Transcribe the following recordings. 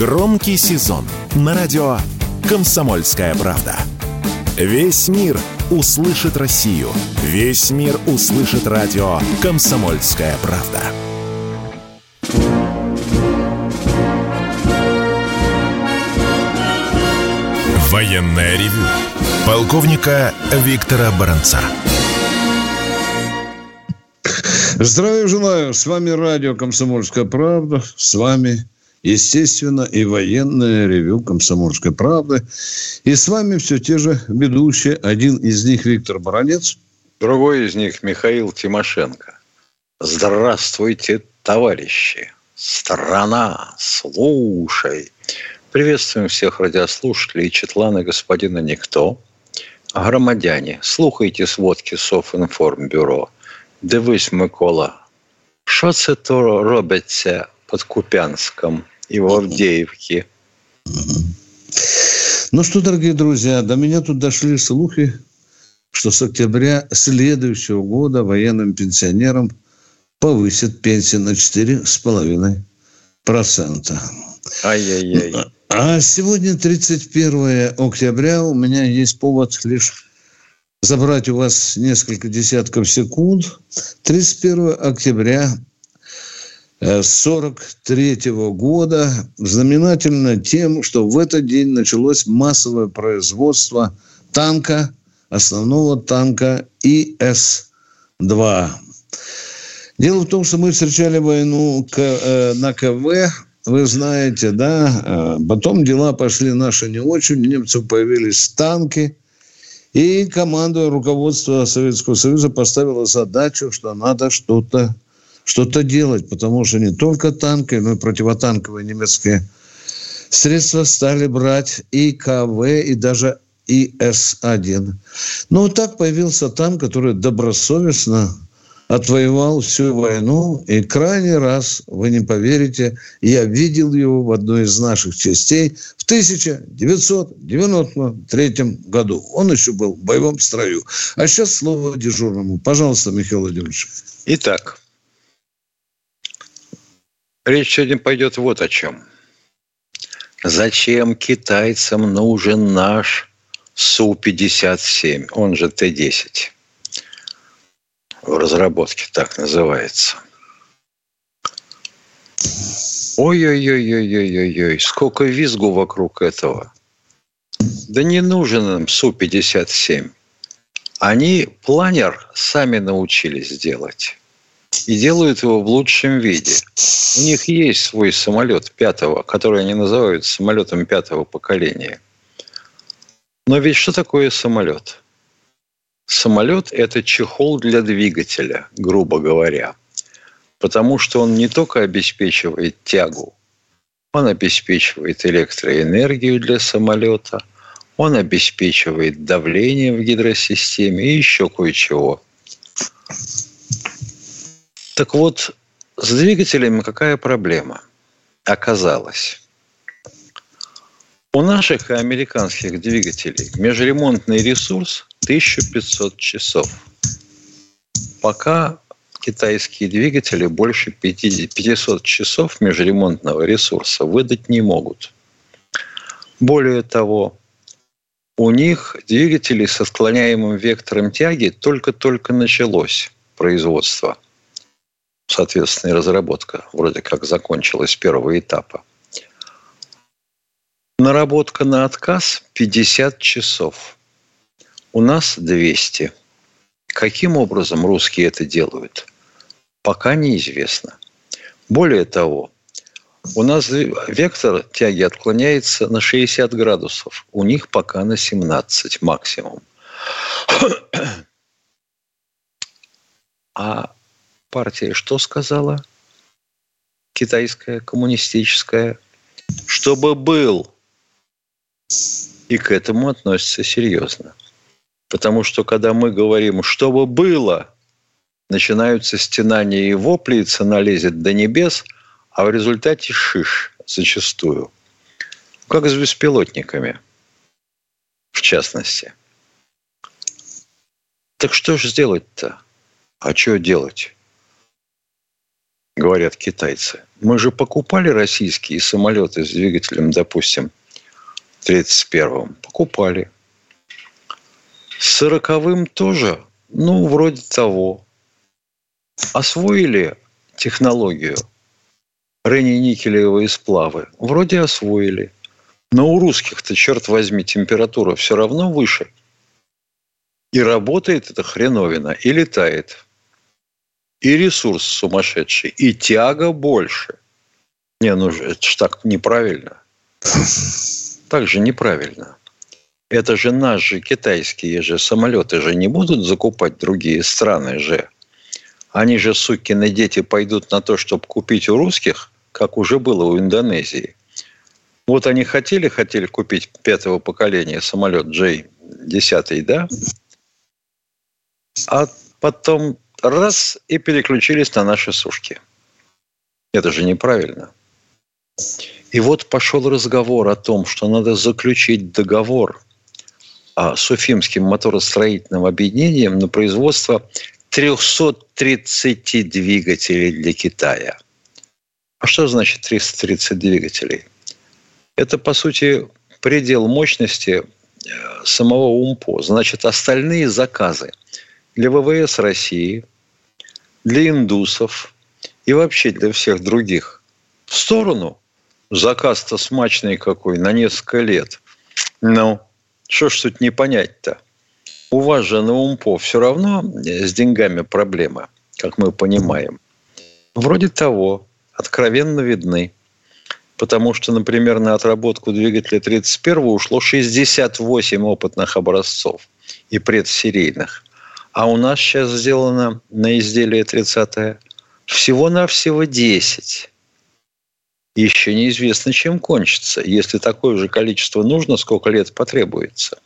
Громкий сезон на радио «Комсомольская правда». Весь мир услышит Россию. Весь мир услышит радио «Комсомольская правда». Военная ревю. Полковника Виктора Баранца. Здравия желаю. С вами радио «Комсомольская правда». С вами, естественно, и военное ревю «Комсомольской правды». И с вами все те же ведущие. Один из них Виктор Баранец. Другой из них Михаил Тимошенко. Здравствуйте, товарищи. Страна, слушай. Приветствуем всех радиослушателей Четлана господина Никто. Громадяне, слухайте сводки Софінформбюро – Дивись, Микола, що це то робиться под Купянском и в Авдеевке? Ну что, дорогие друзья, до меня тут дошли слухи, что с октября следующего года военным пенсионерам повысят пенсии на 4,5%. Ай-яй-яй. А сегодня 31 октября. У меня есть повод лишь забрать у вас несколько десятков секунд. 31 октября 1943 э, года знаменательно тем, что в этот день началось массовое производство танка, основного танка ИС-2. Дело в том, что мы встречали войну э, на КВ, вы знаете, да, э, потом дела пошли наши не очень, у немцев появились танки – и команда руководства Советского Союза поставила задачу, что надо что-то что-то делать, потому что не только танки, но и противотанковые немецкие средства стали брать и КВ, и даже ИС-1. Ну, вот так появился танк, который добросовестно отвоевал всю войну. И крайний раз, вы не поверите, я видел его в одной из наших частей в 1993 году. Он еще был в боевом строю. А сейчас слово дежурному. Пожалуйста, Михаил Владимирович. Итак, речь сегодня пойдет вот о чем. Зачем китайцам нужен наш Су-57, он же Т-10? в разработке, так называется. Ой-ой-ой-ой-ой-ой, сколько визгу вокруг этого. Да не нужен им Су-57. Они планер сами научились делать. И делают его в лучшем виде. У них есть свой самолет пятого, который они называют самолетом пятого поколения. Но ведь что такое самолет? Самолет – это чехол для двигателя, грубо говоря. Потому что он не только обеспечивает тягу, он обеспечивает электроэнергию для самолета, он обеспечивает давление в гидросистеме и еще кое-чего. Так вот, с двигателями какая проблема? Оказалось, у наших и американских двигателей межремонтный ресурс 1500 часов. Пока китайские двигатели больше 500 часов межремонтного ресурса выдать не могут. Более того, у них двигатели со склоняемым вектором тяги только-только началось производство. Соответственно, и разработка вроде как закончилась первого этапа. Наработка на отказ 50 часов. У нас 200. Каким образом русские это делают? Пока неизвестно. Более того, у нас вектор тяги отклоняется на 60 градусов. У них пока на 17 максимум. А партия что сказала? Китайская, коммунистическая. Чтобы был и к этому относятся серьезно. Потому что когда мы говорим, чтобы было, начинаются стенания и вопли, и цена лезет до небес, а в результате шиш зачастую. Как с беспилотниками, в частности. Так что же сделать-то? А что делать? Говорят китайцы. Мы же покупали российские самолеты с двигателем, допустим, 31-м. Покупали. С 40-м тоже, ну, вроде того. Освоили технологию рени-никелевые сплавы? Вроде освоили. Но у русских-то, черт возьми, температура все равно выше. И работает эта хреновина, и летает. И ресурс сумасшедший, и тяга больше. Не, ну это ж так неправильно. Так же неправильно. Это же наши китайские же самолеты же не будут закупать другие страны же. Они же, сукины дети, пойдут на то, чтобы купить у русских, как уже было у Индонезии. Вот они хотели, хотели купить пятого поколения самолет J-10, да? А потом раз и переключились на наши сушки. Это же неправильно. И вот пошел разговор о том, что надо заключить договор с Уфимским моторостроительным объединением на производство 330 двигателей для Китая. А что значит 330 двигателей? Это, по сути, предел мощности э, самого УМПО. Значит, остальные заказы для ВВС России, для индусов и вообще для всех других в сторону. Заказ-то смачный какой, на несколько лет. Ну, что ж тут не понять-то? У вас же на УМПО все равно с деньгами проблема, как мы понимаем. Вроде того, откровенно видны. Потому что, например, на отработку двигателя 31 ушло 68 опытных образцов и предсерийных. А у нас сейчас сделано на изделие 30 всего-навсего 10 еще неизвестно, чем кончится. Если такое же количество нужно, сколько лет потребуется.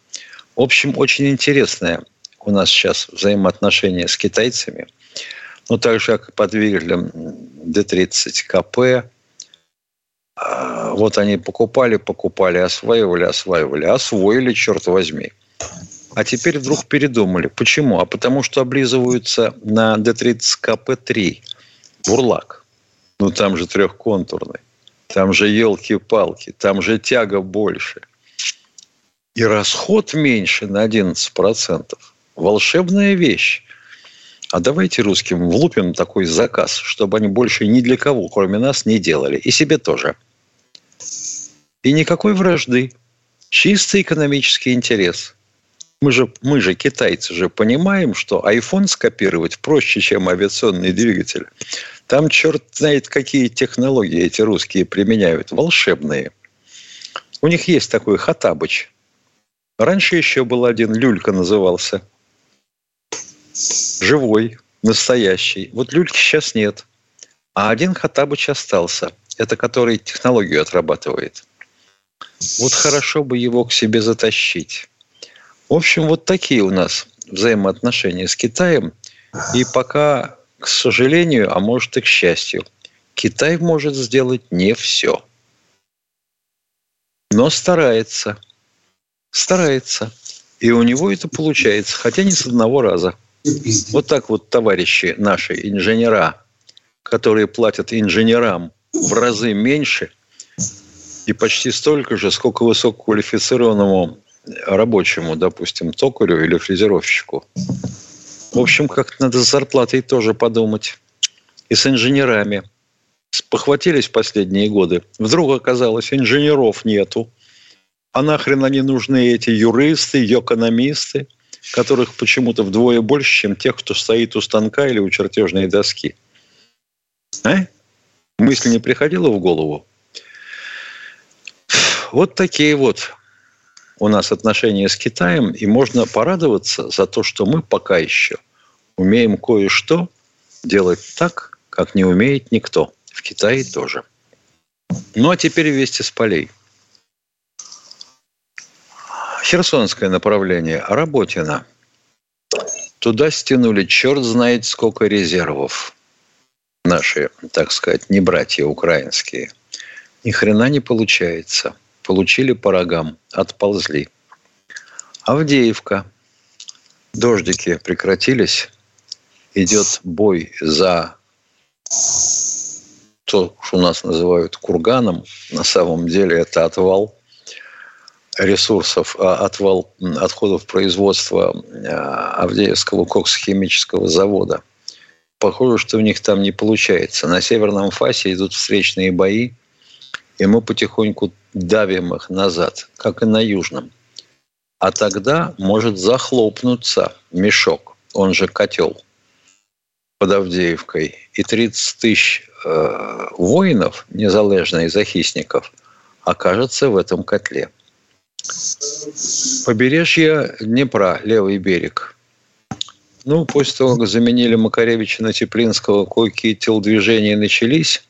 В общем, очень интересное у нас сейчас взаимоотношения с китайцами. Ну, так же, как по двигателям D30 КП. Вот они покупали, покупали, осваивали, осваивали, освоили, черт возьми. А теперь вдруг передумали. Почему? А потому что облизываются на D30 КП-3. Бурлак. Ну, там же трехконтурный. Там же елки-палки, там же тяга больше. И расход меньше на 11%. Волшебная вещь. А давайте русским влупим такой заказ, чтобы они больше ни для кого, кроме нас, не делали. И себе тоже. И никакой вражды. Чистый экономический интерес. Мы же, мы же, китайцы же, понимаем, что iPhone скопировать проще, чем авиационный двигатель. Там черт знает, какие технологии эти русские применяют. Волшебные. У них есть такой Хатабыч. Раньше еще был один, Люлька назывался. Живой, настоящий. Вот Люльки сейчас нет. А один Хатабыч остался. Это который технологию отрабатывает. Вот хорошо бы его к себе затащить. В общем, вот такие у нас взаимоотношения с Китаем. И пока к сожалению, а может и к счастью, Китай может сделать не все. Но старается. Старается. И у него это получается, хотя не с одного раза. Вот так вот товарищи наши, инженера, которые платят инженерам в разы меньше и почти столько же, сколько высококвалифицированному рабочему, допустим, токарю или фрезеровщику. В общем, как-то надо с зарплатой тоже подумать. И с инженерами. Похватились последние годы. Вдруг оказалось, инженеров нету. А нахрен они нужны, эти юристы, экономисты, которых почему-то вдвое больше, чем тех, кто стоит у станка или у чертежной доски. А? Мысль не приходила в голову? Вот такие вот у нас отношения с Китаем, и можно порадоваться за то, что мы пока еще умеем кое-что делать так, как не умеет никто. В Китае тоже. Ну, а теперь вести с полей. Херсонское направление, Работина. Туда стянули черт знает сколько резервов. Наши, так сказать, не братья украинские. Ни хрена не получается. Получили по рогам, отползли. Авдеевка. Дождики прекратились идет бой за то, что у нас называют курганом, на самом деле это отвал ресурсов, а, отвал отходов производства а, Авдеевского коксохимического завода. Похоже, что у них там не получается. На северном фасе идут встречные бои, и мы потихоньку давим их назад, как и на южном. А тогда может захлопнуться мешок, он же котел под Авдеевкой, и 30 тысяч э, воинов, незалежно из захисников, окажется в этом котле. Побережье Днепра, левый берег. Ну, после того, как заменили Макаревича на Теплинского, кое-какие телодвижения начались.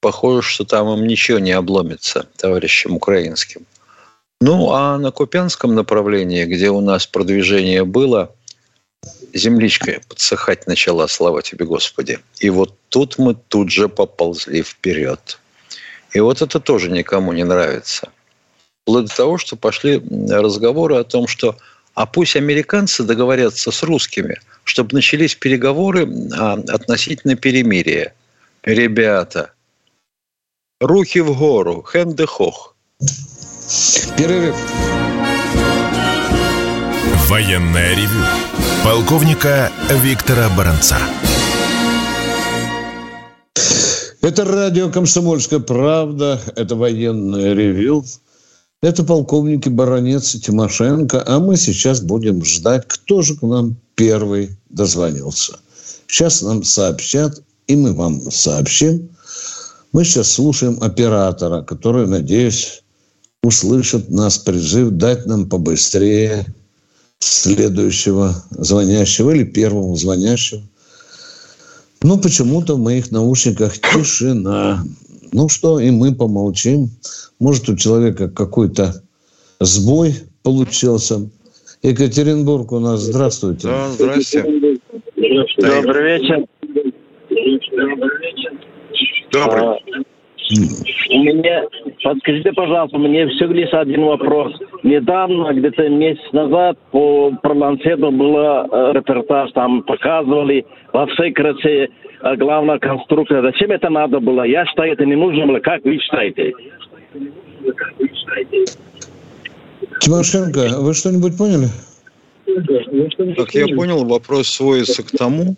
Похоже, что там им ничего не обломится, товарищам украинским. Ну, а на Купянском направлении, где у нас продвижение было, земличка подсыхать начала, слава тебе, Господи. И вот тут мы тут же поползли вперед. И вот это тоже никому не нравится – Вплоть до того, что пошли разговоры о том, что а пусть американцы договорятся с русскими, чтобы начались переговоры а, относительно перемирия. Ребята, руки в гору, хэнде хох. Перерыв. Военная ревю. Полковника Виктора Баранца. Это радио «Комсомольская правда». Это военное ревю. Это полковники Баранец и Тимошенко. А мы сейчас будем ждать, кто же к нам первый дозвонился. Сейчас нам сообщат, и мы вам сообщим. Мы сейчас слушаем оператора, который, надеюсь, услышит нас призыв дать нам побыстрее следующего звонящего или первого звонящего. Но почему-то в моих наушниках тишина. Ну что, и мы помолчим. Может, у человека какой-то сбой получился. Екатеринбург у нас. Здравствуйте. Да, здрасте. Добрый вечер. Добрый. А, у меня, подскажите, пожалуйста, мне всего лишь один вопрос. Недавно, где-то месяц назад, по Проланцету был э, репортаж, там показывали во всей красе э, главная конструкция. Зачем это надо было? Я считаю, это не нужно было. Как вы считаете? Тимошенко, вы что-нибудь поняли? Как я понял, вопрос сводится к тому,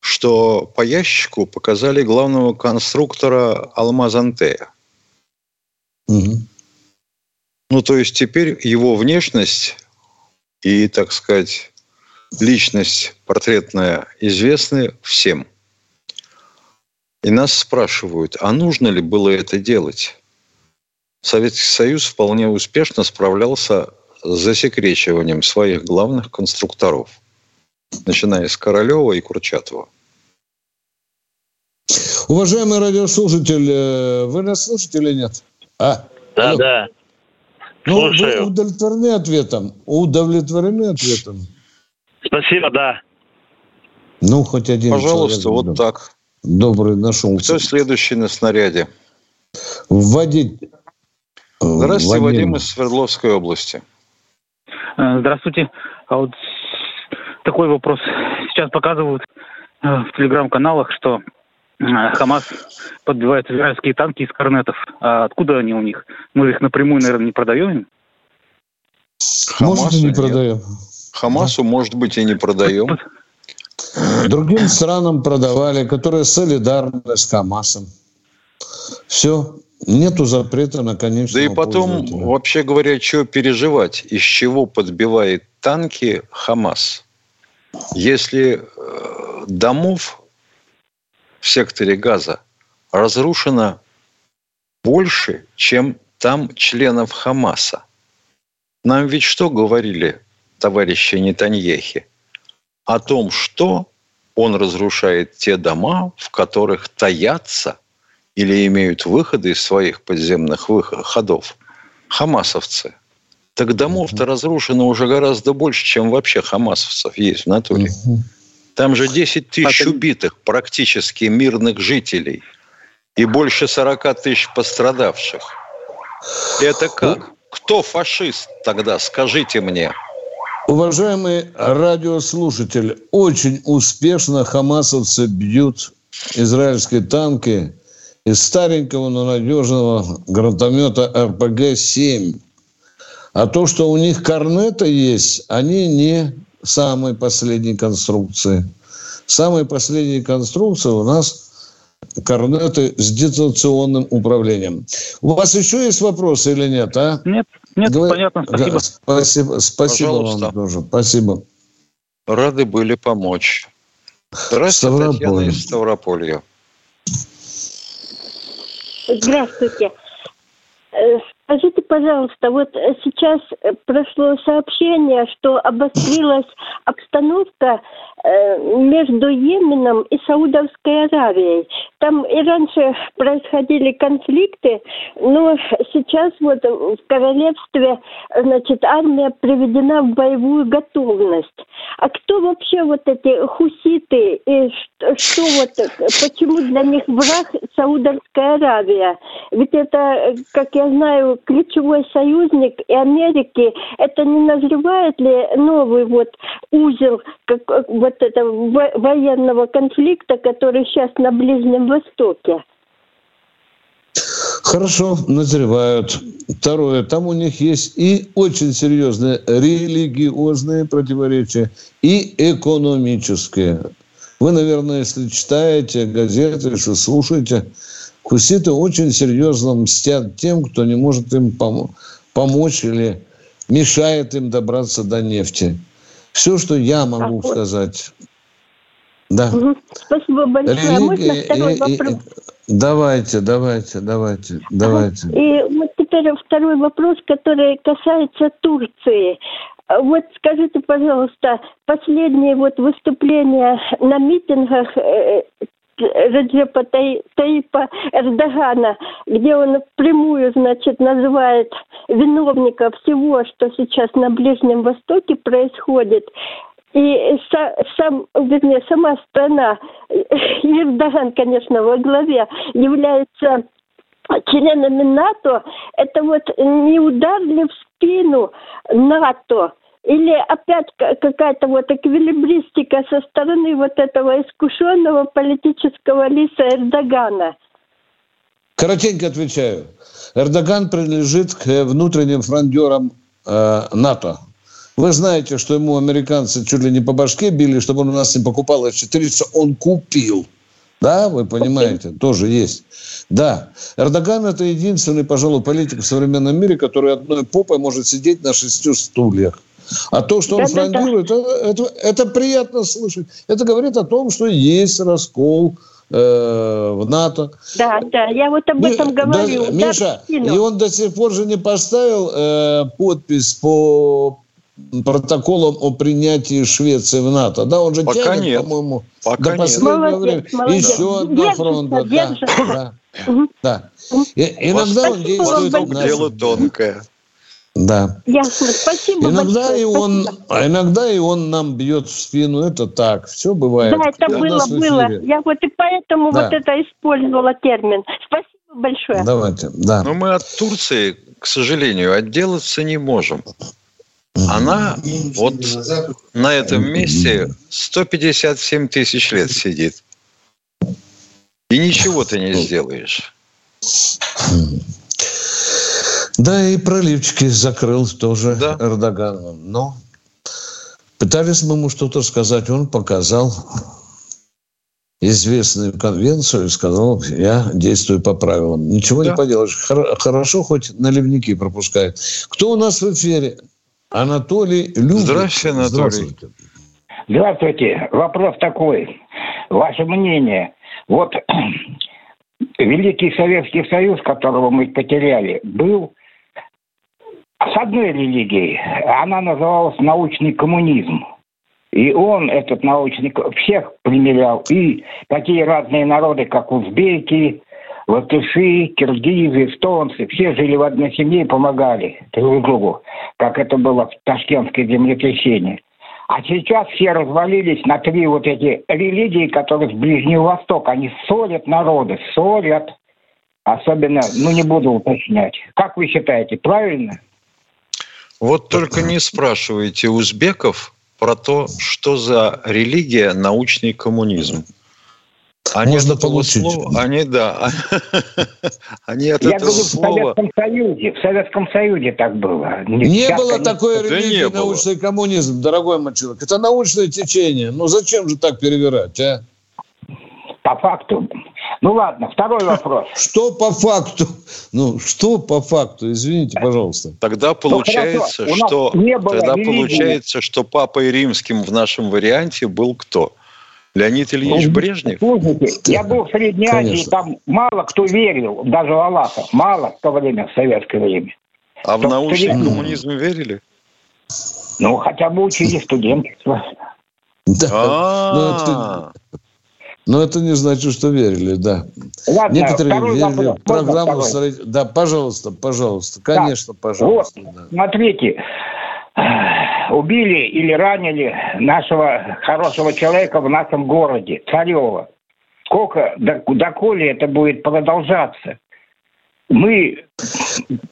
что по ящику показали главного конструктора Алмазантея. Угу. Ну, то есть теперь его внешность и, так сказать, личность портретная известны всем. И нас спрашивают, а нужно ли было это делать? Советский Союз вполне успешно справлялся с засекречиванием своих главных конструкторов, начиная с Королева и Курчатова. Уважаемый радиослушатель, э, вы нас слушаете или нет? А? Да, Алло. да. Ну, Слушаю. вы удовлетворены ответом? Удовлетворены ответом? Спасибо, да. Ну, хоть один Пожалуйста, человек, вот так. Добрый нашелся. Кто следующий на снаряде? Вводить Здравствуйте, Вадим, Вадим из Свердловской области. Э, здравствуйте. А вот такой вопрос. Сейчас показывают э, в телеграм-каналах, что э, Хамас подбивает израильские танки из корнетов. А откуда они у них? Мы их напрямую, наверное, не продаем Хамасу может, и не продаем. Хамасу, да. может быть, и не продаем. Другим странам продавали, которые солидарны с Хамасом. Все. Нету запрета на конечного Да и потом, вообще говоря, что переживать? Из чего подбивает танки Хамас? Если э, домов в секторе Газа разрушено больше, чем там членов Хамаса. Нам ведь что говорили товарищи Нетаньехи? О том, что он разрушает те дома, в которых таятся – или имеют выходы из своих подземных выходов, ходов хамасовцы. Так домов-то разрушено уже гораздо больше, чем вообще хамасовцев есть в натуре. Там же 10 тысяч убитых, практически мирных жителей, и больше 40 тысяч пострадавших. Это как? Кто фашист тогда, скажите мне? Уважаемый радиослушатель, очень успешно хамасовцы бьют израильские танки из старенького, но надежного гранатомета РПГ-7. А то, что у них корнета есть, они не самой последней конструкции. Самые последние конструкции у нас корнеты с дистанционным управлением. У вас еще есть вопросы или нет, а? Нет, нет, Говор... понятно, спасибо. Спасибо, спасибо вам тоже. Спасибо. Рады были помочь. Здравствуйте, Ставрополь. Татьяна из Ставрополья. Здравствуйте. Э, скажите, пожалуйста, вот сейчас прошло сообщение, что обострилась обстановка Э, между Йеменом и Саудовской Аравией. Там и раньше происходили конфликты, но сейчас вот в королевстве, значит, армия приведена в боевую готовность. А кто вообще вот эти хуситы и что, что вот, почему для них враг Саудовская Аравия? Ведь это, как я знаю, ключевой союзник и Америки. Это не назревает ли новый вот узел, как, вот этого военного конфликта, который сейчас на Ближнем Востоке? Хорошо, назревают. Второе, там у них есть и очень серьезные религиозные противоречия, и экономические. Вы, наверное, если читаете газеты, если слушаете, хуситы очень серьезно мстят тем, кто не может им пом- помочь или мешает им добраться до нефти. Все, что я могу а, сказать. Да. Спасибо большое. Религия, Можно второй и, вопрос? И, давайте, давайте, давайте, давайте. И вот теперь второй вопрос, который касается Турции. Вот скажите, пожалуйста, последние вот выступления на митингах Раджепа Таипа Эрдогана, где он прямую, значит, называет виновника всего, что сейчас на Ближнем Востоке происходит. И сам, вернее, сама страна, Эрдоган, конечно, во главе, является членами НАТО, это вот не удар ли в спину НАТО – или опять какая-то вот эквилибристика со стороны вот этого искушенного политического лиса Эрдогана? Коротенько отвечаю. Эрдоган принадлежит к внутренним фрондерам э, НАТО. Вы знаете, что ему американцы чуть ли не по башке били, чтобы он у нас не покупал F-400, он купил. Да, вы понимаете, okay. тоже есть. Да, Эрдоган – это единственный, пожалуй, политик в современном мире, который одной попой может сидеть на шести стульях. А то, что он да, фрондирует, да, да. Это, это, это приятно слышать. Это говорит о том, что есть раскол э, в НАТО. Да, да, я вот об этом да, говорю. Да, Миша, и он до сих пор же не поставил э, подпись по протоколом о принятии Швеции в НАТО. Да, он же Пока тянет, нет. по-моему, Пока до последнего нет. времени. Молодец, Еще одна фронта. Да, да, да. Иногда он действует... Дело тонкое. Да. Ясно. Спасибо иногда большое. И он, а иногда и он нам бьет в спину. Это так. Все бывает. Да, это Кто было, было. Я вот и поэтому да. вот это использовала термин. Спасибо большое. Давайте, да. Но мы от Турции, к сожалению, отделаться не можем. Она вот на этом месте 157 тысяч лет сидит. И ничего ты не сделаешь. Да, и проливчики закрыл тоже да. Эрдоган. Но пытались мы ему что-то сказать, он показал известную конвенцию и сказал, я действую по правилам. Ничего да. не поделаешь. Хорошо, хоть наливники пропускает. Кто у нас в эфире? Анатолий Любин. Здравствуйте, Анатолий. Здравствуйте. Здравствуйте. Вопрос такой. Ваше мнение. Вот Великий Советский Союз, которого мы потеряли, был с одной религией. Она называлась научный коммунизм. И он, этот научный, всех примерял. И такие разные народы, как узбеки, латыши, киргизы, эстонцы, все жили в одной семье и помогали друг другу, как это было в Ташкентское землетрясение. А сейчас все развалились на три вот эти религии, которые с Ближнего Востока. Они ссорят народы, ссорят. Особенно, ну не буду уточнять. Как вы считаете, правильно? Вот только не спрашивайте узбеков про то, что за религия научный коммунизм. Они Можно получить. Слова, они, да, они от Я этого говорю, слова... в Советском Союзе, в Советском Союзе так было. Не, не было такой религии, да научный было. коммунизм, дорогой мой человек. Это научное течение. Ну зачем же так перевирать, а? По факту. Ну ладно, второй вопрос. Что по факту? Ну, что по факту? Извините, пожалуйста. Тогда ну, получается, ну, что тогда получается, что папой римским в нашем варианте был кто? Леонид Ильич ну, Брежнев? Слушайте, я был в Средней Конечно. Азии, там мало кто верил, даже в Аллаха, мало в то время, в советское время. А в научный студент... коммунизм верили? Ну, хотя бы учили студенчество. Да. Но это не значит, что верили, да. Ладно, Некоторые верили в программу. Да, пожалуйста, пожалуйста, конечно, пожалуйста. Вот, да. Смотрите, убили или ранили нашего хорошего человека в нашем городе, Царева. Сколько, доколе это будет продолжаться? Мы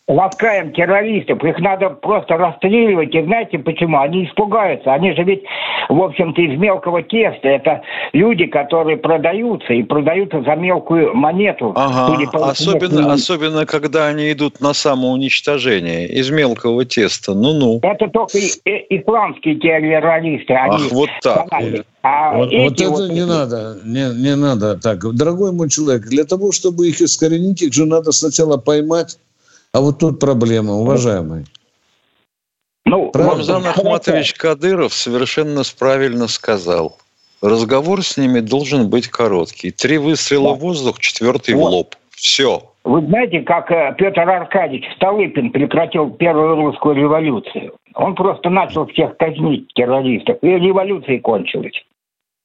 ласкаем террористов, их надо просто расстреливать. И знаете почему? Они испугаются. Они же ведь, в общем-то, из мелкого теста. Это люди, которые продаются и продаются за мелкую монету. Ага. Особенно, особенно, когда они идут на самоуничтожение из мелкого теста. Ну-ну. Это только исламские террористы. Они Ах, вот так. А вот, вот это вот... не надо, не, не надо так. Дорогой мой человек, для того, чтобы их искоренить, их же надо сначала поймать. А вот тут проблема, уважаемый. Ну, Рамзан Ахматович Кадыров совершенно правильно сказал. Разговор с ними должен быть короткий. Три выстрела да. в воздух, четвертый вот. в лоб. Все. Вы знаете, как э, Петр Аркадьевич Столыпин прекратил первую русскую революцию? Он просто начал всех казнить террористов, и революция кончилась.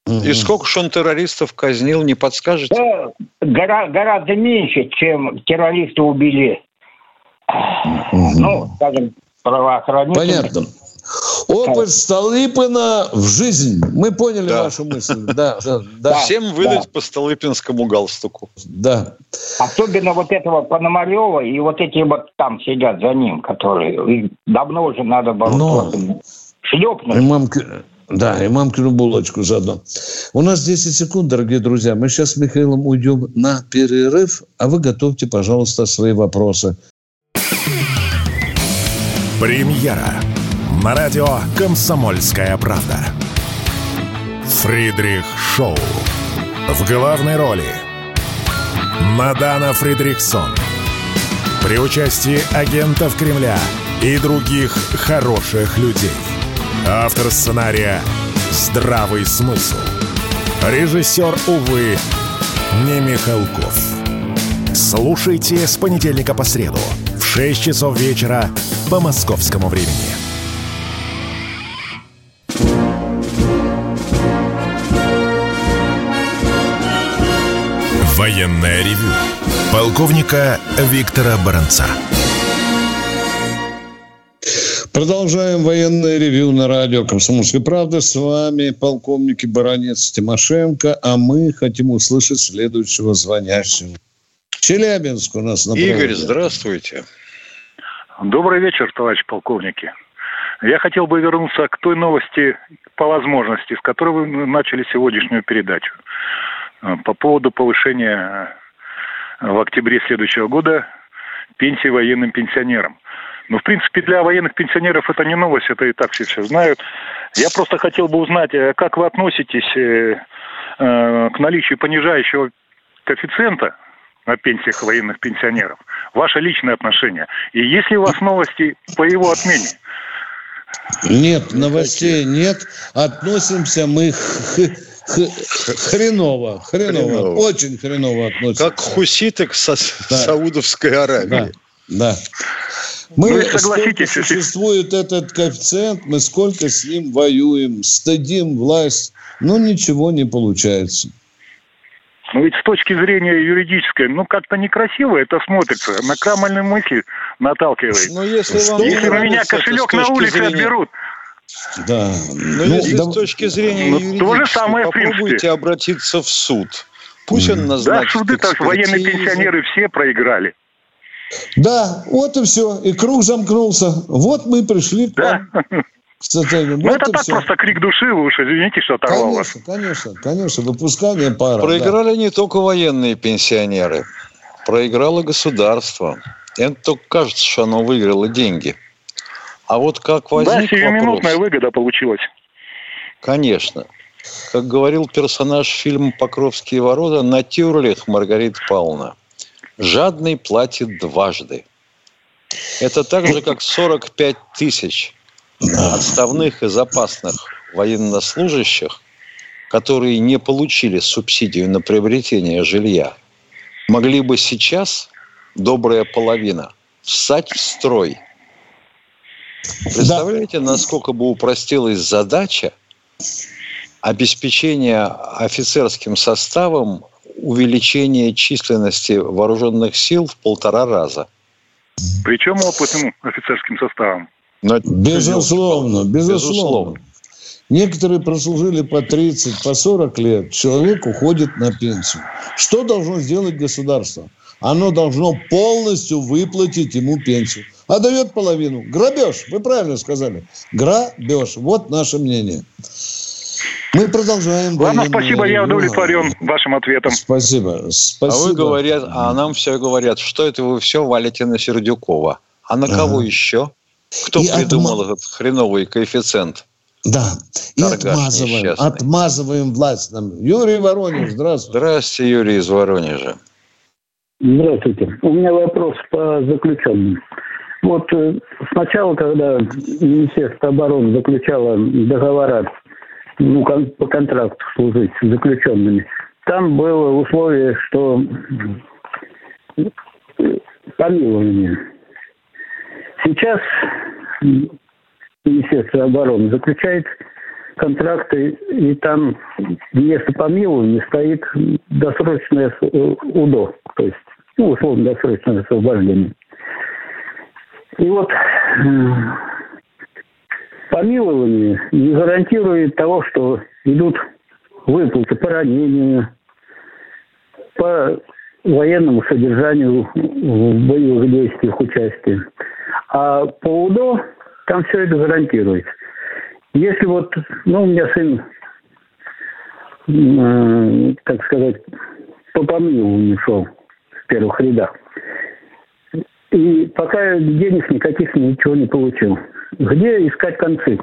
И сколько же он террористов казнил, не подскажете? Да, гора, гораздо меньше, чем террористы убили. Ну, скажем, правоохранители. Понятно. Опыт Столыпина в жизнь. Мы поняли да. вашу мысль. Да, да, да. Всем выдать да. по Столыпинскому галстуку. Да. Особенно вот этого Пономарева и вот эти вот там сидят за ним, которые давно уже надо было Но... шлепнуть. Имам, да, и мамкину булочку заодно. У нас 10 секунд, дорогие друзья. Мы сейчас с Михаилом уйдем на перерыв, а вы готовьте, пожалуйста, свои вопросы. Премьера на радио «Комсомольская правда». Фридрих Шоу. В главной роли Мадана Фридрихсон. При участии агентов Кремля и других хороших людей. Автор сценария «Здравый смысл». Режиссер, увы, не Михалков. Слушайте с понедельника по среду в 6 часов вечера по московскому времени. Военное ревю полковника Виктора Баранца. Продолжаем военное ревю на радио «Комсомольская правда». С вами полковник и баронец Тимошенко, а мы хотим услышать следующего звонящего. Челябинск у нас на Игорь, здравствуйте. Добрый вечер, товарищ полковники. Я хотел бы вернуться к той новости по возможности, с которой вы начали сегодняшнюю передачу. Э, по поводу повышения э, в октябре следующего года пенсии военным пенсионерам. Ну, в принципе, для военных пенсионеров это не новость, это и так все все знают. Я просто хотел бы узнать, э, как вы относитесь к наличию понижающего коэффициента на пенсиях военных пенсионеров. Ваше личное отношение. И есть ли у вас новости по его отмене? Нет, новостей нет. Относимся мы хреново, хреново, хреново, очень хреново относимся. Как хуситы к Са- да. Саудовской Аравии. Да, да. Мы, ну, сколько существует этот коэффициент, мы сколько с ним воюем, стыдим власть, но ничего не получается. Ну ведь с точки зрения юридической, ну как-то некрасиво это смотрится. На крамольные мысли наталкивает. Но если, вам если у меня кошелек на улице зрения... отберут, да. Но ну, если да, с точки зрения ну, юридической, то же самое, попробуйте обратиться в суд. Пусть mm. он назначит Да, суды так военные пенсионеры все проиграли. Да, вот и все. И круг замкнулся. Вот мы пришли к да. в состоянии... Ну, это так все. просто крик души, вы уж извините, что оторвал конечно, вас. Конечно, конечно, выпускание пара. Проиграли да. не только военные пенсионеры, проиграло государство. Это только кажется, что оно выиграло деньги. А вот как возник Да, сиюминутная вопрос, выгода получилась. Конечно. Как говорил персонаж фильма «Покровские ворота» на тюрлях Маргарита Павловна. Жадный платит дважды. Это так же, как 45 тысяч отставных и запасных военнослужащих, которые не получили субсидию на приобретение жилья, могли бы сейчас, добрая половина, встать в строй. Представляете, насколько бы упростилась задача обеспечения офицерским составом увеличения численности вооруженных сил в полтора раза. Причем опытным офицерским составом. Но безусловно, безусловно, безусловно. Некоторые прослужили по 30, по 40 лет. Человек уходит на пенсию. Что должно сделать государство? Оно должно полностью выплатить ему пенсию. А дает половину. Грабеж, вы правильно сказали. Грабеж. Вот наше мнение. Мы продолжаем. Ладно, спасибо, я удовлетворен вашим ответом. Спасибо. спасибо. А вы говорят, а нам все говорят, что это вы все валите на Сердюкова. А на кого ага. еще? Кто и придумал отма... этот хреновый коэффициент? Да, и отмазываем, несчастный. отмазываем власть нам. Юрий Воронеж, здравствуйте. Здравствуйте, Юрий из Воронежа. Здравствуйте. У меня вопрос по заключенным. Вот э, сначала, когда Министерство обороны заключало договора ну, по контракту служить с заключенными, там было условие, что помилование. Сейчас Министерство обороны заключает контракты, и там вместо помилования стоит досрочное УДО, то есть, ну, условно, досрочное освобождение. И вот помилование не гарантирует того, что идут выплаты по ранению, по военному содержанию в боевых действиях участия. А по УДО там все это гарантируется. Если вот, ну, у меня сын, э, так сказать, по помилованию шел в первых рядах. И пока денег никаких ничего не получил. Где искать концы?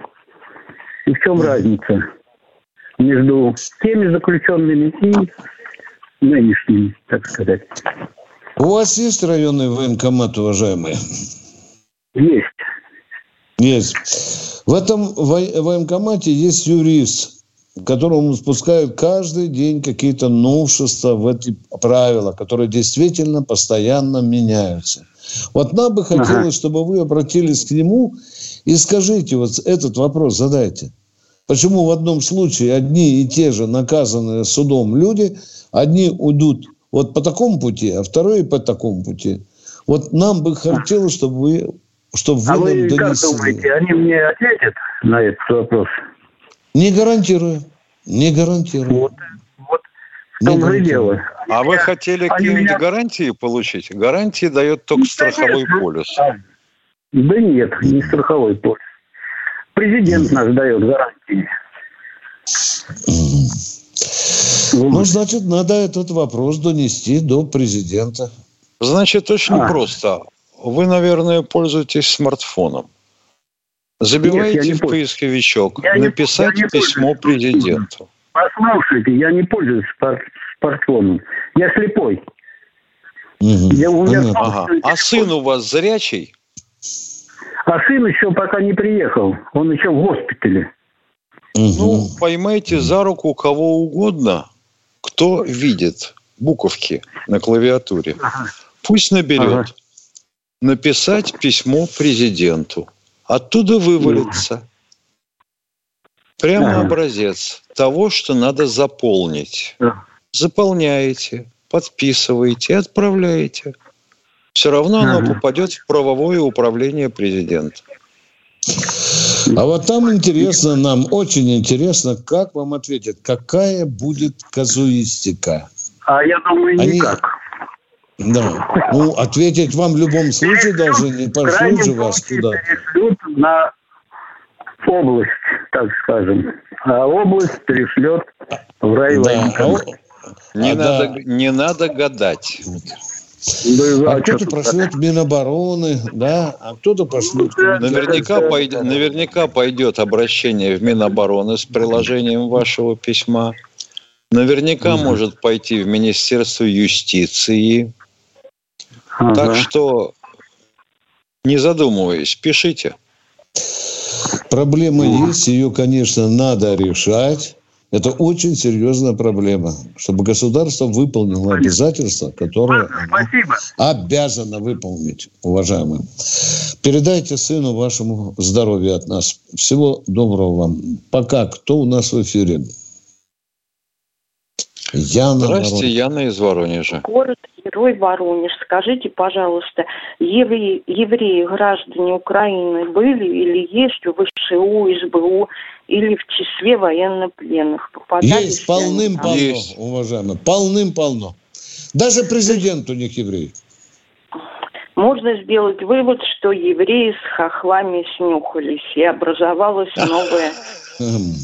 И в чем разница между теми заключенными и нынешними, так сказать? У вас есть районный военкомат, уважаемые? Есть. Есть. В этом военкомате есть юрист, которому спускают каждый день какие-то новшества в эти правила, которые действительно постоянно меняются. Вот нам бы хотелось, ага. чтобы вы обратились к нему и скажите, вот этот вопрос задайте. Почему в одном случае одни и те же наказанные судом люди, одни уйдут вот по такому пути, а вторые по такому пути? Вот нам бы хотелось, чтобы вы чтобы вы а вы как думаете, они мне ответят на этот вопрос? Не гарантирую. Не гарантирую. Вот, вот в том же дело. А вы хотели какие-нибудь меня... гарантии получить? Гарантии дает только ну, страховой конечно. полюс. Да нет, не страховой полюс. Президент наш дает гарантии. Ну, значит, надо этот вопрос донести до президента. Значит, очень а. просто. Вы, наверное, пользуетесь смартфоном. Забиваете Нет, в поисковичок, я написать не, я не письмо президенту. Послушайте, я не пользуюсь смартфоном. Я слепой. Угу. Я, у меня ага. А сын у вас зрячий? А сын еще пока не приехал. Он еще в госпитале. Угу. Ну, поймайте за руку кого угодно, кто видит буковки на клавиатуре. Ага. Пусть наберет. Ага написать письмо президенту. Оттуда вывалится прямо образец того, что надо заполнить. Заполняете, подписываете, отправляете. Все равно оно попадет в правовое управление президента. А вот там интересно нам, очень интересно, как вам ответят, какая будет казуистика. А я думаю, никак. Да. Ну, ответить вам в любом случае должны, не пошлют же вас туда. на область, так скажем, а область пришлет в райвоенкомат. Да. Не, а надо, да. не надо гадать. Да, а кто-то пошлет Минобороны, да, а кто-то пошлет... Наверняка, пойдет, наверняка пойдет обращение в Минобороны с приложением вашего письма. Наверняка угу. может пойти в Министерство юстиции. Ага. Так что, не задумываясь, пишите. Проблема есть, ее, конечно, надо решать. Это очень серьезная проблема, чтобы государство выполнило обязательства, которые Спасибо. обязано выполнить, уважаемые. Передайте сыну вашему здоровья от нас. Всего доброго вам. Пока. Кто у нас в эфире? Яна Здравствуйте, Воронеж. Яна из Воронежа. Город Герой Воронеж. Скажите, пожалуйста, евреи, евреи, граждане Украины были или есть в ВШУ, СБУ или в числе военнопленных? Попадались есть, полным-полно, уважаемые, полным-полно. Даже президент у них еврей. Можно сделать вывод, что евреи с хохлами снюхались, и образовалась новая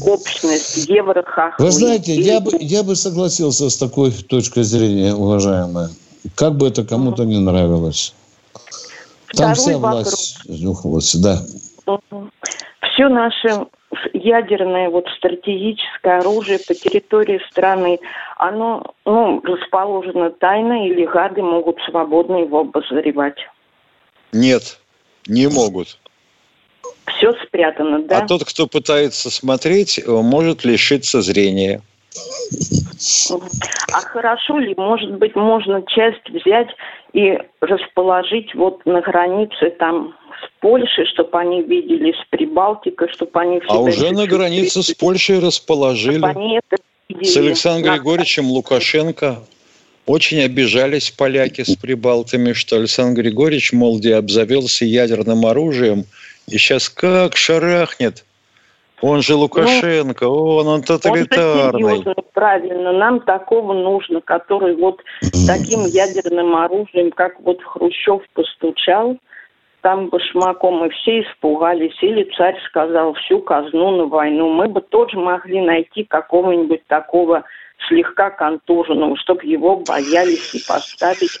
общность евро-хохлы. Вы знаете, я бы, я бы согласился с такой точкой зрения, уважаемая. Как бы это кому-то не нравилось. Там Второй вся власть снюхалась, да. Все наше ядерное вот стратегическое оружие по территории страны, оно ну, расположено тайно, или гады могут свободно его обозревать? Нет, не могут. Все спрятано, да? А тот, кто пытается смотреть, может лишиться зрения. А хорошо ли, может быть, можно часть взять и расположить вот на границе там с Польшей, чтобы они видели, с Прибалтикой, чтобы они... А уже на границе с Польшей расположили. С Александром Григорьевичем Лукашенко очень обижались поляки с прибалтами, что Александр Григорьевич, мол, где обзавелся ядерным оружием, и сейчас как шарахнет – он же Лукашенко, ну, он, он тоталитарный. Он правильно, нам такого нужно, который вот таким ядерным оружием, как вот Хрущев постучал, там башмаком, и все испугались. Или царь сказал всю казну на войну. Мы бы тоже могли найти какого-нибудь такого слегка контуженного, чтобы его боялись и поставить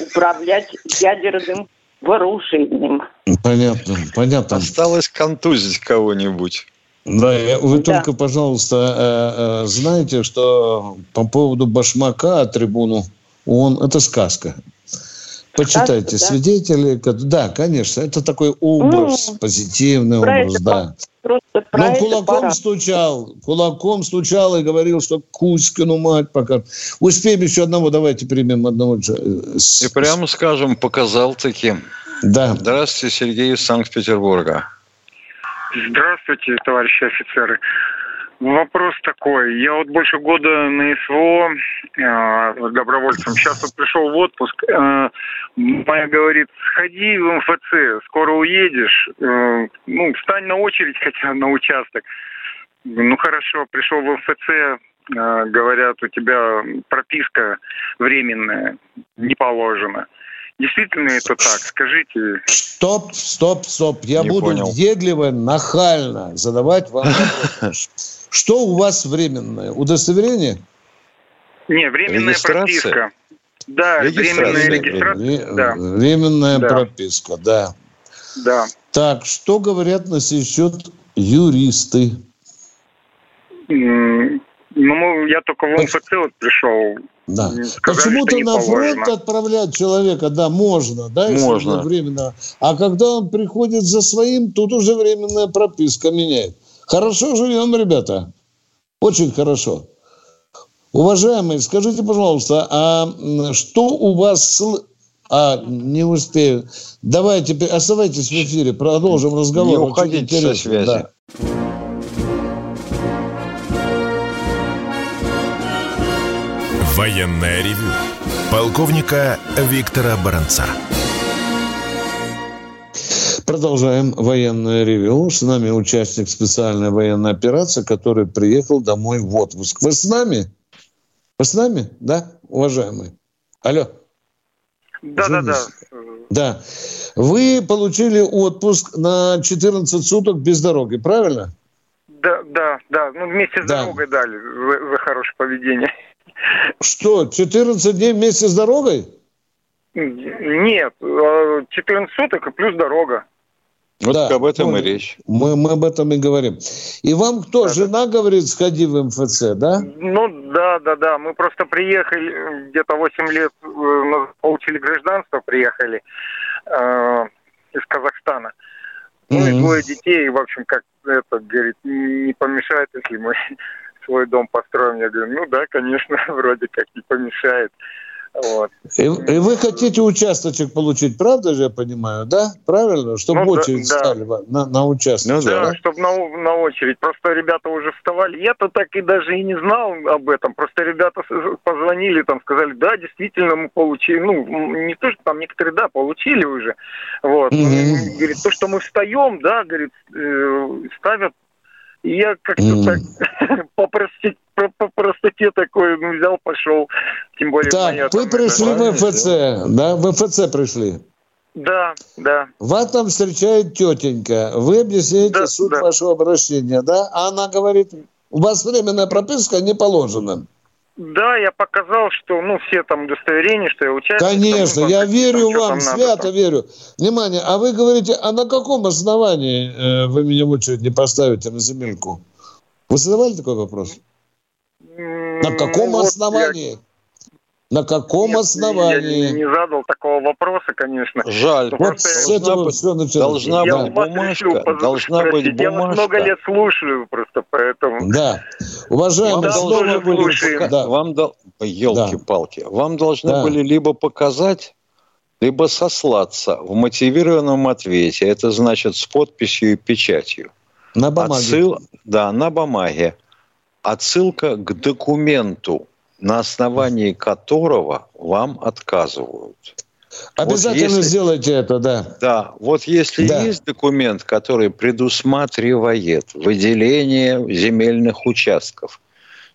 управлять ядерным вооружением. Понятно, понятно. Осталось контузить кого-нибудь. Да, вы да. только, пожалуйста, э, э, знаете, что по поводу башмака трибуну, он это сказка. Почитайте сказка, свидетели. Да, конечно, это такой образ, ну, позитивный образ, да. Просто Но кулаком пора. стучал, кулаком стучал и говорил, что Кузькину мать пока. Успеем еще одного, давайте примем одного. Э, и прямо скажем, показал таким. Да. Здравствуйте, Сергей из Санкт-Петербурга. Здравствуйте, товарищи офицеры. Вопрос такой. Я вот больше года на СВО э, добровольцем. Сейчас вот пришел в отпуск. Э, моя говорит, сходи в МФЦ, скоро уедешь. Э, ну, встань на очередь хотя на участок. Ну, хорошо, пришел в МФЦ, э, говорят, у тебя прописка временная, не положена. Действительно это так? Скажите. Стоп, стоп, стоп. Я Не буду понял. въедливо, нахально задавать вам вопрос. Что у вас временное? Удостоверение? Не, временная прописка. Да, временная регистрация. Да. Временная да. прописка, да. Да. Так, что говорят на сей счет юристы? Ну, я только в МФЦ вот пришел. Да. Почему-то на фронт отправлять человека, да, можно, да, можно. временно. А когда он приходит за своим, тут уже временная прописка меняет. Хорошо живем, ребята. Очень хорошо. Уважаемые, скажите, пожалуйста, а что у вас... А, не успею. Давайте, оставайтесь в эфире, продолжим разговор. Не уходите со связи. Да. Военное ревю полковника Виктора Баранца. Продолжаем военное ревю. С нами участник специальной военной операции, который приехал домой в отпуск. Вы с нами? Вы с нами? Да, уважаемый? Алло. Да, да, да. Да. Вы получили отпуск на 14 суток без дороги, правильно? Да, да, да. Ну, вместе с Да. дорогой дали за, за хорошее поведение. Что, 14 дней вместе с дорогой? Нет, э, 14 суток и плюс дорога. Вот Да, об этом и понял. речь. Мы, мы об этом и говорим. И вам кто, жена говорит, сходи в МФЦ, да? Ну, да, да, да. Мы просто приехали, где-то 8 лет э, получили гражданство, приехали э, из Казахстана. Ну и Мгм. двое детей, в общем, как это, говорит, не помешает, если мы свой дом построим. Я говорю, ну да, конечно, вроде как не помешает. Вот. И, и вы хотите участочек получить, правда же я понимаю, да? Правильно? Чтобы Ну, да, очередь да. стали во- на, на участок. Ну да. Да, чтобы на, на очередь. Просто ребята уже вставали. Я-то так и даже и не знал об этом. Просто ребята позвонили, там сказали, да, действительно, мы получили. Ну, не то, что там некоторые, да, получили уже. Вот. Мгм. Говорит, то, что мы встаем, да, говорит, э, ставят. И я как-то Мгм. так по, простоте такой ну, взял, пошел. Тем более Так, вы там, пришли это- в МФЦ, да? В МФЦ пришли. Да, да. Вас там встречает тетенька. Вы объясняете Да, суть да. вашего обращения, да? А она говорит, у вас временная прописка не положена. Да, я показал, что, ну, все там удостоверения, что я. Конечно, там, ну, я там, верю там вам, надо, свято там. верю. Внимание, а вы говорите, а на каком основании э, вы меня в очередь не поставите на земельку? Вы задавали такой вопрос? На каком ну, вот основании? На каком нет, основании? Я не задал такого вопроса, конечно. Жаль. Ну, Вот с этого быть- все началось. должна я да. быть бумажка, решил поз- должна быть спросить. Я вас бумажка. много лет слушаю просто, поэтому... Да. Уважаемый, Да, снова тоже были- слушаем. Да. Вам дол... елки-палки, вам должны Да. были либо показать, либо сослаться в мотивированном ответе. Это значит с подписью и печатью. На бумаге. Отсыл... Да, на бумаге. Отсылка к документу, на основании которого вам отказывают. Обязательно если- сделайте это, да. Да, вот если Да. есть документ, который предусматривает выделение земельных участков,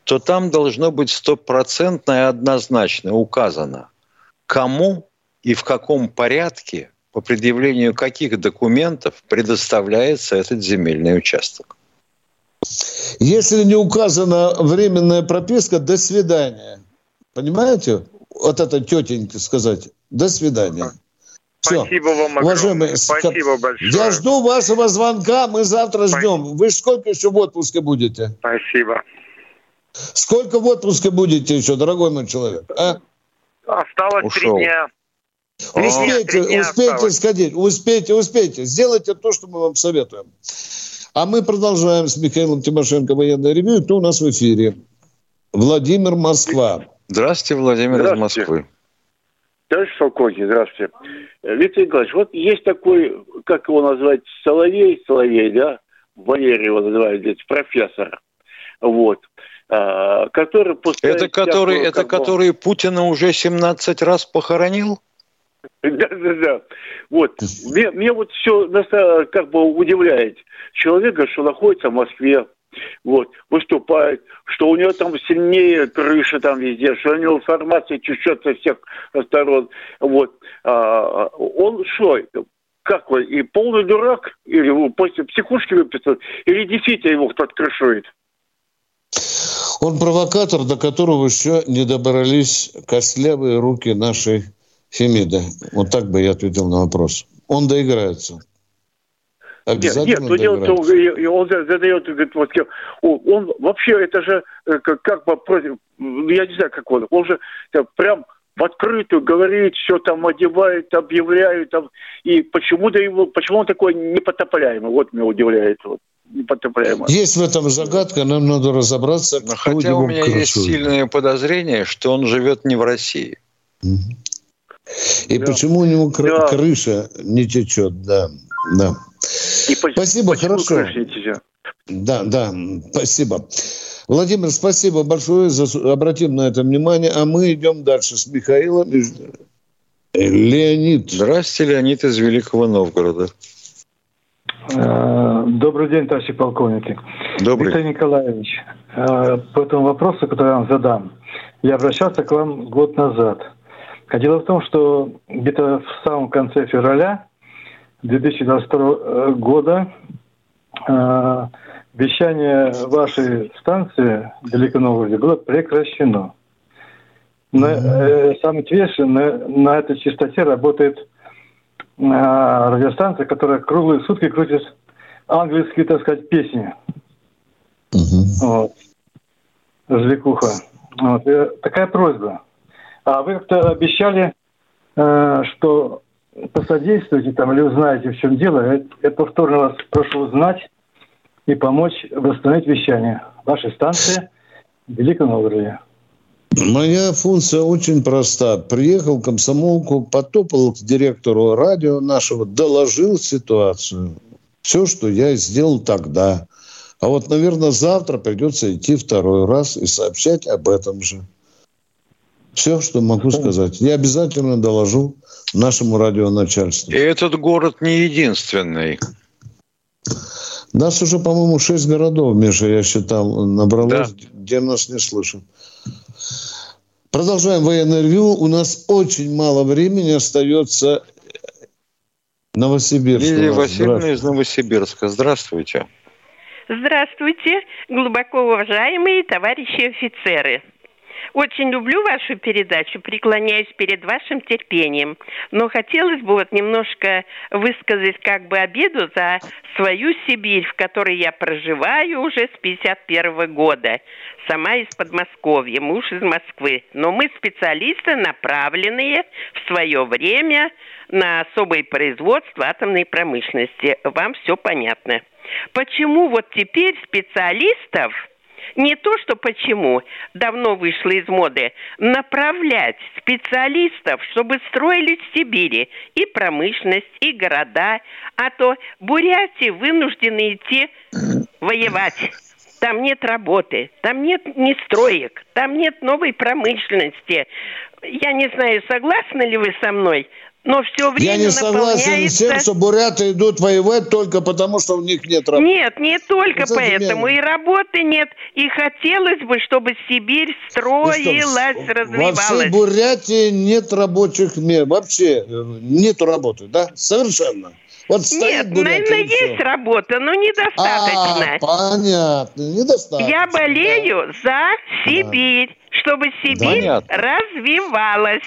то там должно быть стопроцентно и однозначно указано, кому и в каком порядке, по предъявлению каких документов предоставляется этот земельный участок. Если не указана временная прописка, до свидания. Понимаете? Вот это тетеньке сказать. До свидания. Все. Спасибо вам огромное. Уважаемые, Спасибо большое. Я жду вашего звонка, мы завтра ждем. Вы сколько еще в отпуске будете? Спасибо. Сколько в отпуске будете еще, дорогой мой человек? А? Осталось Ушел. три дня. Успейте, успейте осталось. сходить, успейте, успейте. Сделайте то, что мы вам советуем. А мы продолжаем с Михаилом Тимошенко военное ревю. Кто у нас в эфире? Владимир Москва. Здравствуйте, Владимир из Здравствуйте. Москвы. Товарищ полковник, здравствуйте. Э, Виктор Николаевич, вот есть такой, как его назвать, Соловей, Соловей, да? Валерий его называют здесь, профессор. Вот. А, который пускает Это который, это как который Путина уже 17 раз похоронил? Да, да, да. Вот. Мне, мне вот все как бы удивляет. Человек, говорит, что находится в Москве, вот, выступает, что у него там сильнее крыша там везде, что у него информация течет со всех сторон. Вот. А, он что, как вы, и полный дурак, или после психушки выписал, или действительно его кто-то крышует? Он провокатор, до которого еще не добрались костлявые руки нашей Фемиды. Вот так бы я ответил на вопрос. Он доиграется. Нет, Обязательно нет, ну дело в том, доиграется. и- и он за- задает, говорит, вот, он, вообще, это же э, как, как бы против, ну, я не знаю, как он, он же э, прям в открытую говорит, все там одевает, объявляет, там, и почему-то его, почему он такой непотопляемый, вот меня удивляет, вот, непотопляемый. Есть в этом загадка, нам надо разобраться, кто Хотя у меня есть крышует. сильное подозрение, что он живет не в России. И Да. почему у него кры- Да. крыша не течет, да. да. И Спасибо, почему хорошо. Да, да, спасибо. Владимир, спасибо большое за обратим на это внимание, а мы идем дальше с Михаилом. Леонид. Здравствуйте, Леонид из Великого Новгорода. Э, Добрый день, товарищи полковники. Добрый. Виктор Николаевич, э, по этому вопросу, который я вам задам, я обращался к вам год назад. А Дело в том, что где-то в самом конце февраля 2022 года э, вещание вашей станции Великой Новгороде было прекращено. На, э, самое интересное, на, на этой частоте работает э, радиостанция, которая круглые сутки крутит английские, так сказать, песни. Вот. Развлекуха. Вот. И такая просьба. А вы как-то обещали, э, что посодействуете там или узнаете, в чем дело. Я, я повторно вас прошу узнать и помочь восстановить вещание вашей станции в Великом Новгороде. Моя функция очень проста. Приехал комсомолку, потопал к директору радио нашего, доложил ситуацию. Все, что я сделал тогда. А вот, наверное, завтра придется идти второй раз и сообщать об этом же. Все, что могу сказать. Я обязательно доложу нашему радионачальству. И этот город не единственный. Нас уже, по-моему, шесть городов, Миша, я считал, набралось, да. где нас не слышат. Продолжаем военное ревю. У нас очень мало времени остается. Новосибирск. Лилия Васильевна из Новосибирска. Здравствуйте. Здравствуйте, глубоко уважаемые товарищи офицеры. Очень люблю вашу передачу, преклоняюсь перед вашим терпением. Но хотелось бы вот немножко высказать как бы обиду за свою Сибирь, в которой я проживаю уже с 51 года. Сама из Подмосковья, муж из Москвы. Но мы специалисты, направленные в свое время на особое производство атомной промышленности. Вам все понятно. Почему вот теперь специалистов не то, что почему, давно вышло из моды, направлять специалистов, чтобы строили в Сибири и промышленность, и города, а то буряти вынуждены идти воевать. Там нет работы, там нет ни строек, там нет новой промышленности. Я не знаю, согласны ли вы со мной, но все время Я не согласен с тем, что буряты идут воевать только потому, что у них нет работы. Нет, не только Это поэтому. И работы нет. И хотелось бы, чтобы Сибирь строилась, что, развивалась. Во всей Бурятии нет рабочих мест. Вообще э, нет работы, да? Совершенно. Вот Нет, наверное, есть работа, но недостаточно. А, понятно, недостаточно. Я болею за Сибирь, да. чтобы Сибирь Понятно. развивалась.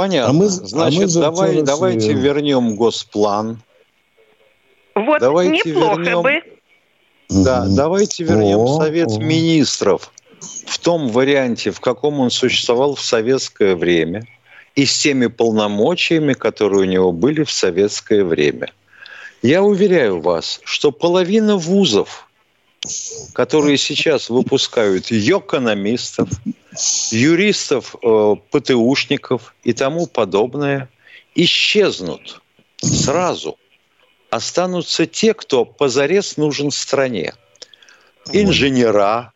Понятно. А мы, Значит, а мы давай, давайте вернем госплан. Вот давайте неплохо вернем, бы. Да, давайте вернем о, Совет о. Министров в том варианте, в каком он существовал в советское время, и с теми полномочиями, которые у него были в советское время. Я уверяю вас, что половина вузов, которые сейчас выпускают экономистов, юристов, э, ПТУшников и тому подобное, исчезнут сразу. Останутся те, кто позарез нужен стране. Инженера.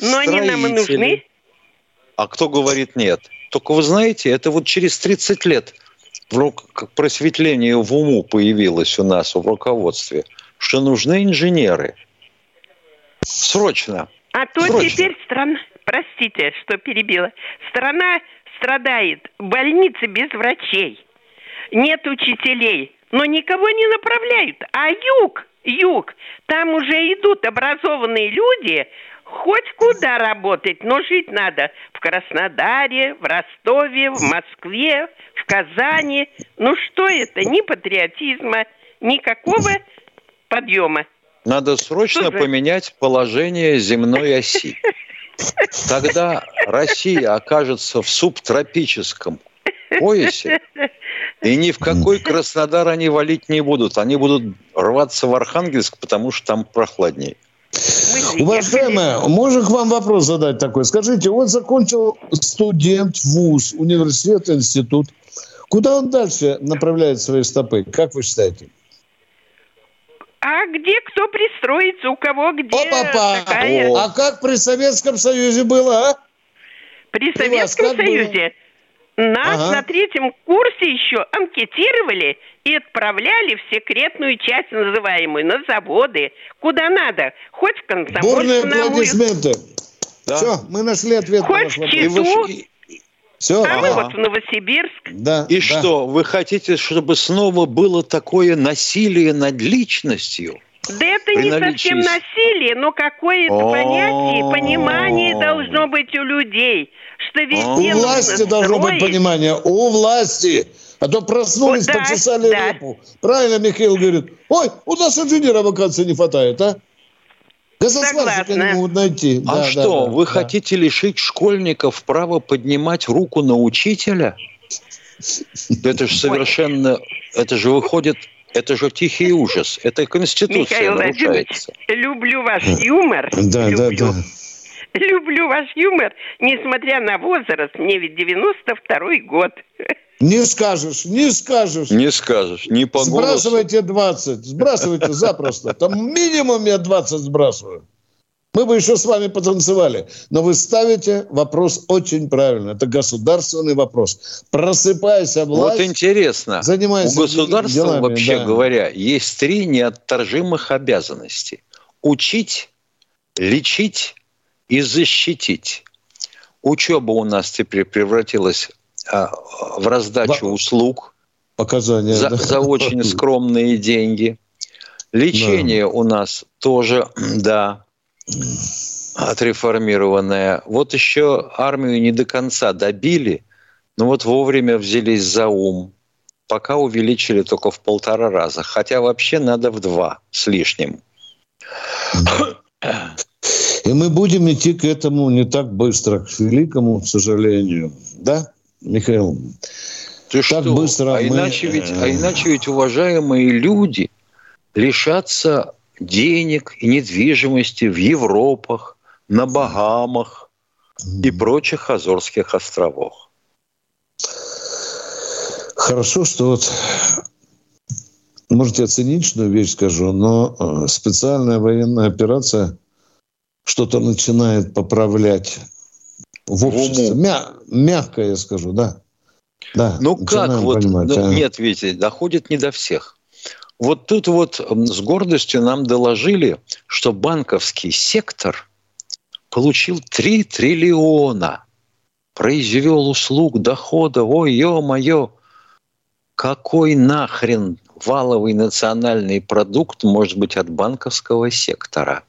Но они нам и нужны. А кто говорит нет? Только вы знаете, это вот через 30 лет просветление в уму появилось у нас в руководстве, что нужны инженеры – Срочно. А то Срочно. теперь страна, простите, что перебила, страна страдает, больницы без врачей, нет учителей, но никого не направляют. А юг, юг, там уже идут образованные люди, хоть куда работать, но жить надо в Краснодаре, в Ростове, в Москве, в Казани. Ну что это? Ни патриотизма, никакого подъема. Надо срочно поменять положение земной оси. Тогда Россия окажется в субтропическом поясе, и ни в какой Краснодар они валить не будут. Они будут рваться в Архангельск, потому что там прохладнее. Уважаемая, можно к вам вопрос задать такой? Скажите, вот закончил студент вуз, университет, институт. Куда он дальше направляет свои стопы? Как вы считаете? А где кто пристроится, у кого где Опа-па. какая... А как при Советском Союзе было, а? При, при Советском Союзе было? Нас ага. на третьем курсе еще анкетировали и отправляли в секретную часть называемую, на заводы, куда надо, хоть в комсомольск. Бурные аплодисменты. Да. Все, мы нашли ответ хоть на ваш вопрос. Все, а мы вот в Новосибирск. Да, И да. что, вы хотите, чтобы снова было такое насилие над личностью? Да это не совсем насилие, но какое-то понятие, понимание должно быть у людей, что У везде власти нужно должно быть понимание. У власти. А то проснулись, Вот да, почесали да. репу. Правильно Михаил говорит. Ой, у нас инженера вакансии не хватает, а? Газосварщика Согласна. не могут найти. А Да, что, да, да, вы да. хотите лишить школьников права поднимать руку на учителя? Это же совершенно, это же выходит, это же тихий ужас. Это Конституция Михаил нарушается. люблю ваш юмор. Да, да, люблю. да. Люблю ваш юмор, несмотря на возраст. Мне ведь 92-й год. Не скажешь, не скажешь. Не скажешь, не по голосу. Сбрасывайте 20. Сбрасывайте запросто. Там минимум я 20 сбрасываю. Мы бы еще с вами потанцевали. Но вы ставите вопрос очень правильно. Это государственный вопрос. Просыпайся, власть. Вот интересно, занимайся у государства, делами, вообще да. говоря, есть три неотторжимых обязанности. Учить, лечить и защитить. Учеба у нас теперь превратилась а, в раздачу услуг Показания. за, да. за очень скромные деньги. Лечение у нас тоже, да, отреформированное. Вот еще армию не до конца добили, но вот вовремя взялись за ум. Пока увеличили только в полтора раза. Хотя вообще надо в два с лишним. И мы будем идти к этому не так быстро, к великому сожалению. Да, Михаил? Ты так что? быстро а, мы, иначе ведь, а э, иначе ведь уважаемые люди лишатся денег и недвижимости в Европах, на Багамах и прочих Азорских островах. Хорошо, что вот можете оценить, что вещь скажу, но э, специальная военная операция что-то начинает поправлять в обществе. Мя- мягко я скажу, да. Да, Ну как вот? понимать, ну, а. Нет, Витя, доходит не до всех. Вот тут вот с гордостью нам доложили, что банковский сектор получил 3 триллиона, произвел услуг дохода. Ой, ё-моё, какой нахрен валовый национальный продукт может быть от банковского сектора?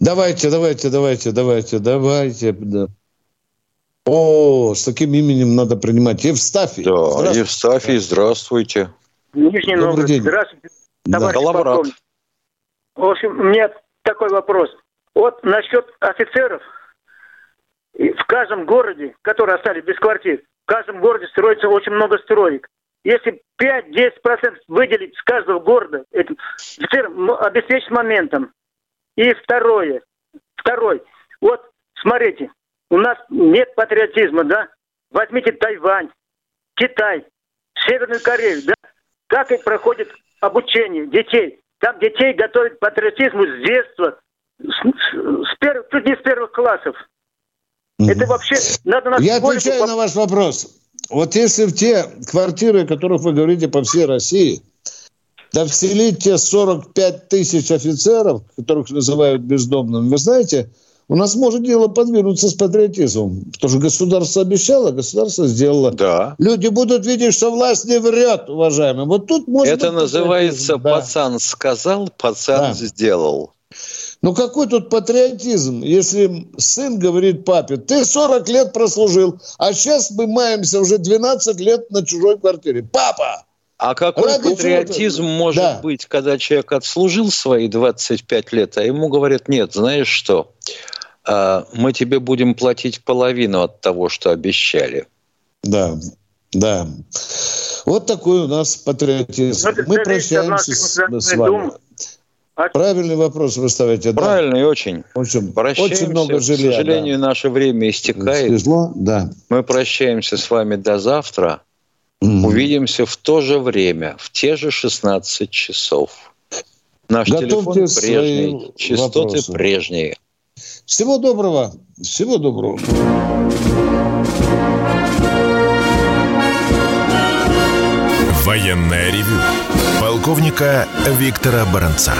Давайте, давайте, давайте, давайте, давайте. да. О, с таким именем надо принимать. Евстафий. Да, Здравствуйте. Евстафий, здравствуйте. Нижний Добрый Новгород. день. Здравствуйте, Да. товарищ Коллаборант. полковник. В общем, у меня такой вопрос. Вот насчет офицеров. В каждом городе, которые остались без квартир, в каждом городе строится очень много строек. Если 5-10% выделить с каждого города, офицерам м- обеспечить моментом. И второе. Второй. Вот, смотрите, у нас нет патриотизма, да? Возьмите Тайвань, Китай, Северную Корею, да? Как и проходит обучение детей. Там детей готовят к патриотизму с детства, с, с- с первых, чуть не с первых классов. Это вообще надо на Я отвечаю на ваш вопрос. Вот если в те квартиры, о которых вы говорите по всей России, да вселить те 45 тысяч офицеров, которых называют бездомными, вы знаете, у нас может дело подвинуться с патриотизмом. Потому что государство обещало, государство сделало. Да. Люди будут видеть, что власть не врет, уважаемые. Вот тут может Это называется да. пацан сказал, пацан Да. сделал. Ну какой тут патриотизм, если сын говорит папе, ты 40 лет прослужил, а сейчас мы маемся уже 12 лет на чужой квартире. Папа! А какой Ради патриотизм чего-то- может Да. быть, когда человек отслужил свои 25 лет, а ему говорят, нет, знаешь что, мы тебе будем платить половину от того, что обещали. Да, да. Вот такой у нас патриотизм. Ну, это Мы прощаемся с, с вами. Думы. А- Правильный вопрос вы ставите. да. Правильно и очень. В общем, Прощаемся. очень много К жилья. сожалению, наше время истекает. Свезло, да. Мы прощаемся с вами до завтра. Увидимся в то же время, в те же 16 часов. Наш Готовьте телефон прежний, частоты вопросы. прежние. Всего доброго. Всего доброго. Военное ревю полковника Виктора Баранца.